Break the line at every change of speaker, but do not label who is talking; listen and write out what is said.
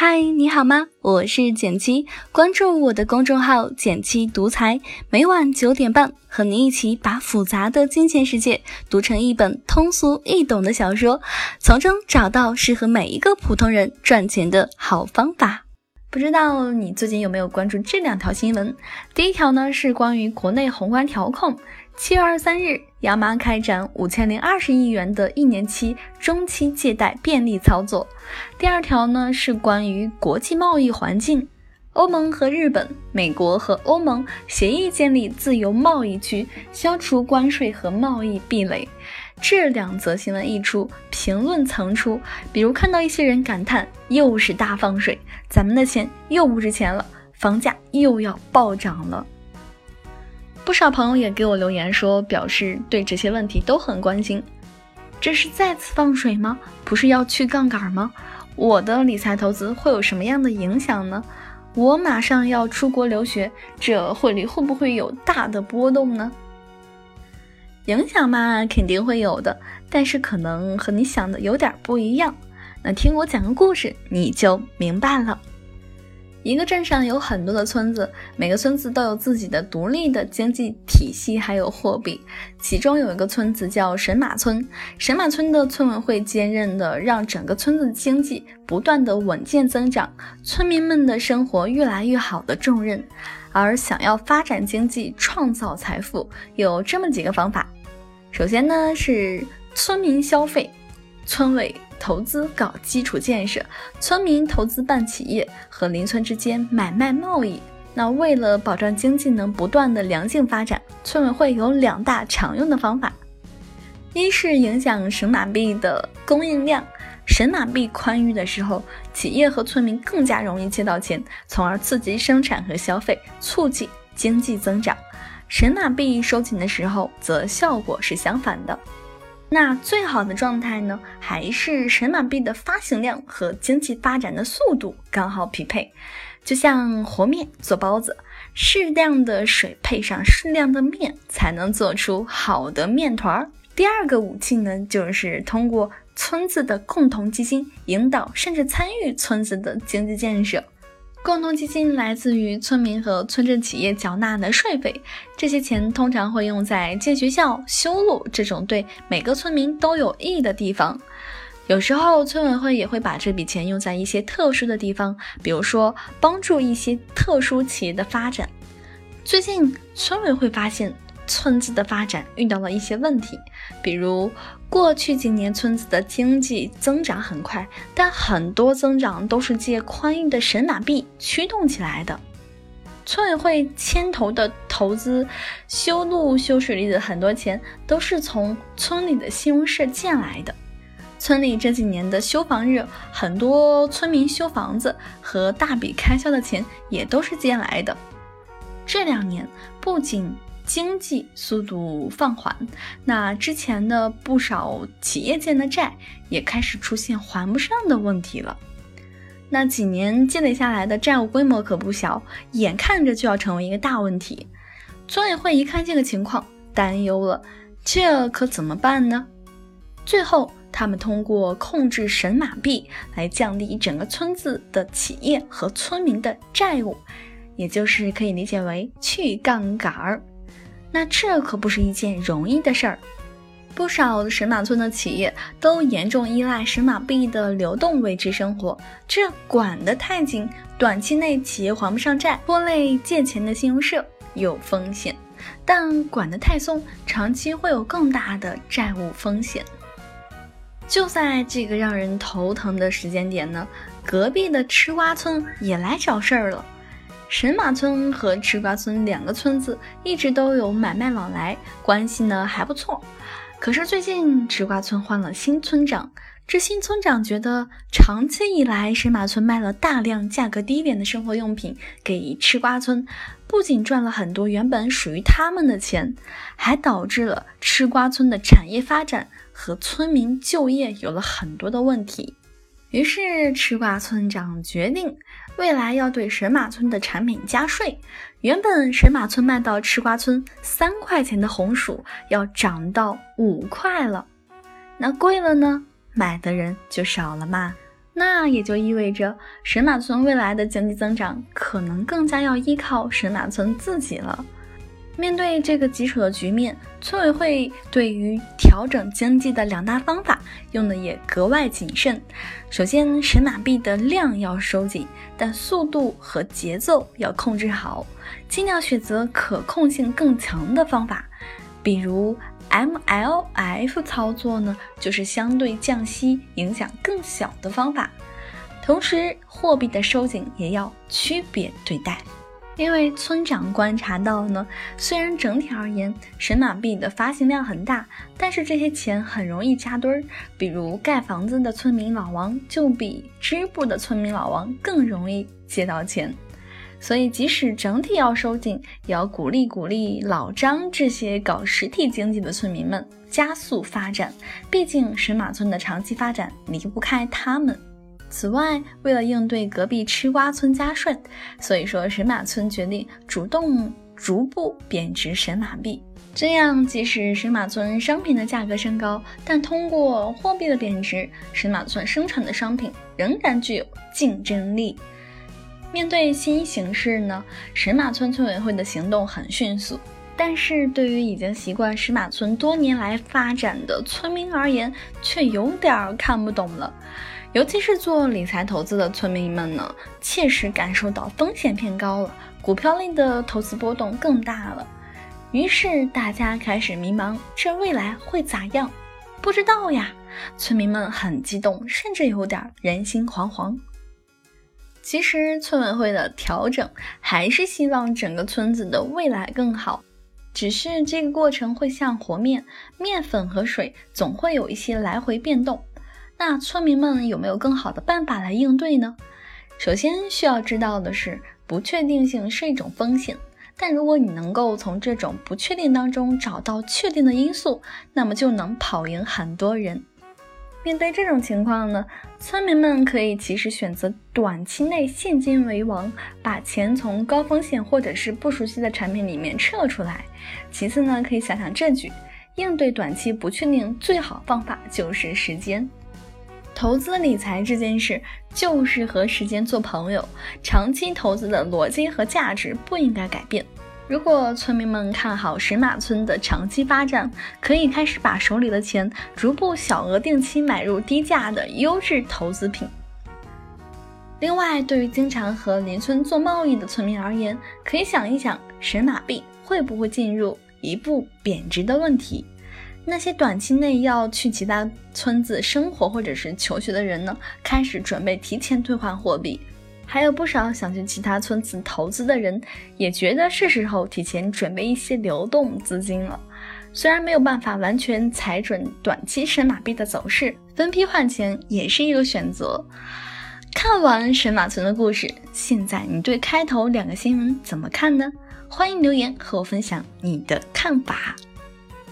嗨，你好吗？我是简七，关注我的公众号“简七独裁，每晚九点半和你一起把复杂的金钱世界读成一本通俗易懂的小说，从中找到适合每一个普通人赚钱的好方法。不知道你最近有没有关注这两条新闻？第一条呢是关于国内宏观调控。七月二十三日，央妈开展五千零二十亿元的一年期中期借贷便利操作。第二条呢是关于国际贸易环境。欧盟和日本、美国和欧盟协议建立自由贸易区，消除关税和贸易壁垒。这两则新闻一出，评论层出。比如看到一些人感叹：“又是大放水，咱们的钱又不值钱了，房价又要暴涨了。”不少朋友也给我留言说，表示对这些问题都很关心。这是再次放水吗？不是要去杠杆吗？我的理财投资会有什么样的影响呢？我马上要出国留学，这汇率会不会有大的波动呢？影响嘛，肯定会有的，但是可能和你想的有点不一样。那听我讲个故事，你就明白了。一个镇上有很多的村子，每个村子都有自己的独立的经济体系，还有货币。其中有一个村子叫神马村，神马村的村委会兼任的让整个村子经济不断的稳健增长，村民们的生活越来越好的重任。而想要发展经济、创造财富，有这么几个方法。首先呢是村民消费，村委。投资搞基础建设，村民投资办企业，和邻村之间买卖贸易。那为了保障经济能不断的良性发展，村委会有两大常用的方法：一是影响神马币的供应量，神马币宽裕的时候，企业和村民更加容易借到钱，从而刺激生产和消费，促进经济增长；神马币收紧的时候，则效果是相反的。那最好的状态呢，还是神马币的发行量和经济发展的速度刚好匹配，就像和面做包子，适量的水配上适量的面，才能做出好的面团儿。第二个武器呢，就是通过村子的共同基金引导甚至参与村子的经济建设。共同基金来自于村民和村镇企业缴纳的税费，这些钱通常会用在建学校、修路这种对每个村民都有益的地方。有时候村委会也会把这笔钱用在一些特殊的地方，比如说帮助一些特殊企业的发展。最近村委会发现。村子的发展遇到了一些问题，比如过去几年村子的经济增长很快，但很多增长都是借宽裕的神马币驱动起来的。村委会牵头的投资修路、修水利的很多钱都是从村里的信用社借来的。村里这几年的修房热，很多村民修房子和大笔开销的钱也都是借来的。这两年不仅经济速度放缓，那之前的不少企业借的债也开始出现还不上的问题了。那几年积累下来的债务规模可不小，眼看着就要成为一个大问题。村委会一看这个情况，担忧了，这可怎么办呢？最后，他们通过控制神马币来降低整个村子的企业和村民的债务，也就是可以理解为去杠杆儿。那这可不是一件容易的事儿，不少神马村的企业都严重依赖神马币的流动维持生活，这管得太紧，短期内企业还不上债，拖累借钱的信用社有风险；但管得太松，长期会有更大的债务风险。就在这个让人头疼的时间点呢，隔壁的吃瓜村也来找事儿了。神马村和吃瓜村两个村子一直都有买卖往来，关系呢还不错。可是最近吃瓜村换了新村长，这新村长觉得长期以来神马村卖了大量价格低廉的生活用品给吃瓜村，不仅赚了很多原本属于他们的钱，还导致了吃瓜村的产业发展和村民就业有了很多的问题。于是吃瓜村长决定。未来要对神马村的产品加税，原本神马村卖到吃瓜村三块钱的红薯要涨到五块了，那贵了呢，买的人就少了嘛。那也就意味着神马村未来的经济增长可能更加要依靠神马村自己了。面对这个棘手的局面，村委会对于调整经济的两大方法用的也格外谨慎。首先，神马币的量要收紧，但速度和节奏要控制好，尽量选择可控性更强的方法，比如 MLF 操作呢，就是相对降息影响更小的方法。同时，货币的收紧也要区别对待。因为村长观察到呢，虽然整体而言神马币的发行量很大，但是这些钱很容易扎堆儿。比如盖房子的村民老王就比织布的村民老王更容易借到钱。所以即使整体要收紧，也要鼓励鼓励老张这些搞实体经济的村民们加速发展。毕竟神马村的长期发展离不开他们。此外，为了应对隔壁吃瓜村加顺，所以说神马村决定主动逐步贬值神马币。这样，即使神马村商品的价格升高，但通过货币的贬值，神马村生产的商品仍然具有竞争力。面对新形势呢，神马村村委会的行动很迅速，但是对于已经习惯神马村多年来发展的村民而言，却有点看不懂了。尤其是做理财投资的村民们呢，切实感受到风险偏高了，股票类的投资波动更大了。于是大家开始迷茫，这未来会咋样？不知道呀。村民们很激动，甚至有点人心惶惶。其实村委会的调整还是希望整个村子的未来更好，只是这个过程会像和面，面粉和水总会有一些来回变动。那村民们有没有更好的办法来应对呢？首先需要知道的是，不确定性是一种风险，但如果你能够从这种不确定当中找到确定的因素，那么就能跑赢很多人。面对这种情况呢，村民们可以及时选择短期内现金为王，把钱从高风险或者是不熟悉的产品里面撤出来。其次呢，可以想想这句：应对短期不确定，最好方法就是时间。投资理财这件事就是和时间做朋友，长期投资的逻辑和价值不应该改变。如果村民们看好石马村的长期发展，可以开始把手里的钱逐步小额定期买入低价的优质投资品。另外，对于经常和邻村做贸易的村民而言，可以想一想神马币会不会进入一步贬值的问题。那些短期内要去其他村子生活或者是求学的人呢，开始准备提前兑换货币；还有不少想去其他村子投资的人，也觉得是时候提前准备一些流动资金了。虽然没有办法完全踩准短期神马币的走势，分批换钱也是一个选择。看完神马村的故事，现在你对开头两个新闻怎么看呢？欢迎留言和我分享你的看法。